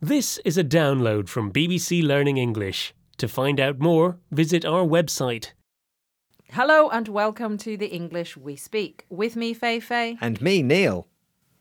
This is a download from BBC Learning English. To find out more, visit our website. Hello and welcome to the English We Speak. With me, Feifei. And me, Neil.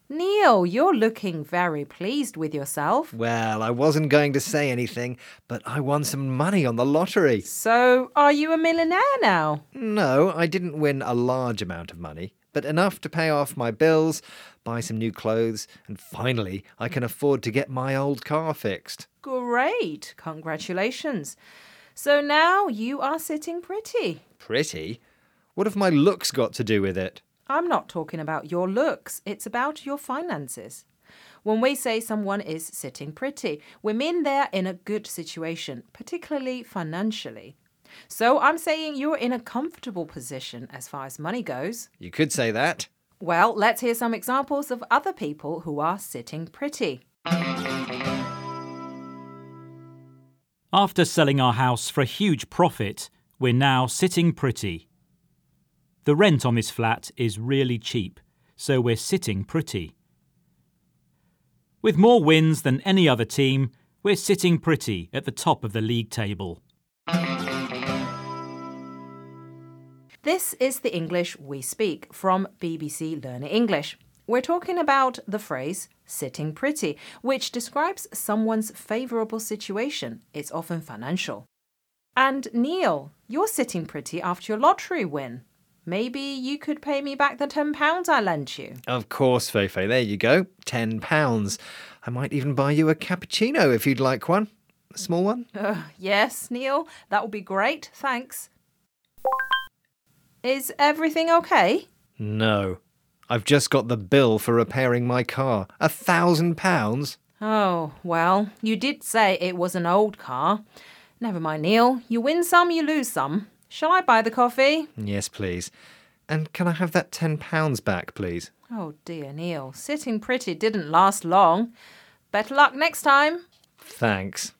Neil, you're looking very pleased with yourself. Well, I wasn't going to say anything, but I won some money on the lottery. So, are you a millionaire now? No, I didn't win a large amount of money, but enough to pay off my bills, buy some new clothes, and finally I can afford to get my old car fixed. Great. Congratulations. So now you are sitting pretty. Pretty? What have my looks got to do with it? I'm not talking about your looks, it's about your finances. When we say someone is sitting pretty, we mean they're in a good situation, particularly financially. So I'm saying you're in a comfortable position as far as money goes. You could say that. Well, let's hear some examples of other people who are sitting pretty. After selling our house for a huge profit, we're now sitting pretty. The rent on this flat is really cheap, so we're sitting pretty. With more wins than any other team, we're sitting pretty at the top of the league table. This is the English we speak from BBC Learning English. We're talking about the phrase sitting pretty, which describes someone's favourable situation. It's often financial. And Neil, you're sitting pretty after your lottery win. Maybe you could pay me back the £10 I lent you. Of course, Feifei. There you go. Ten pounds. I might even buy you a cappuccino if you'd like one. A small one? Uh, yes, Neil, that would be great. Thanks. Is everything okay? No. I've just got the bill for repairing my car. A thousand pounds? Oh, well, you did say it was an old car. Never mind, Neil. You win some, you lose some. Shall I buy the coffee? Yes, please. And can I have that ten pounds back, please? Oh dear, Neil. Sitting pretty didn't last long. Better luck next time. Thanks.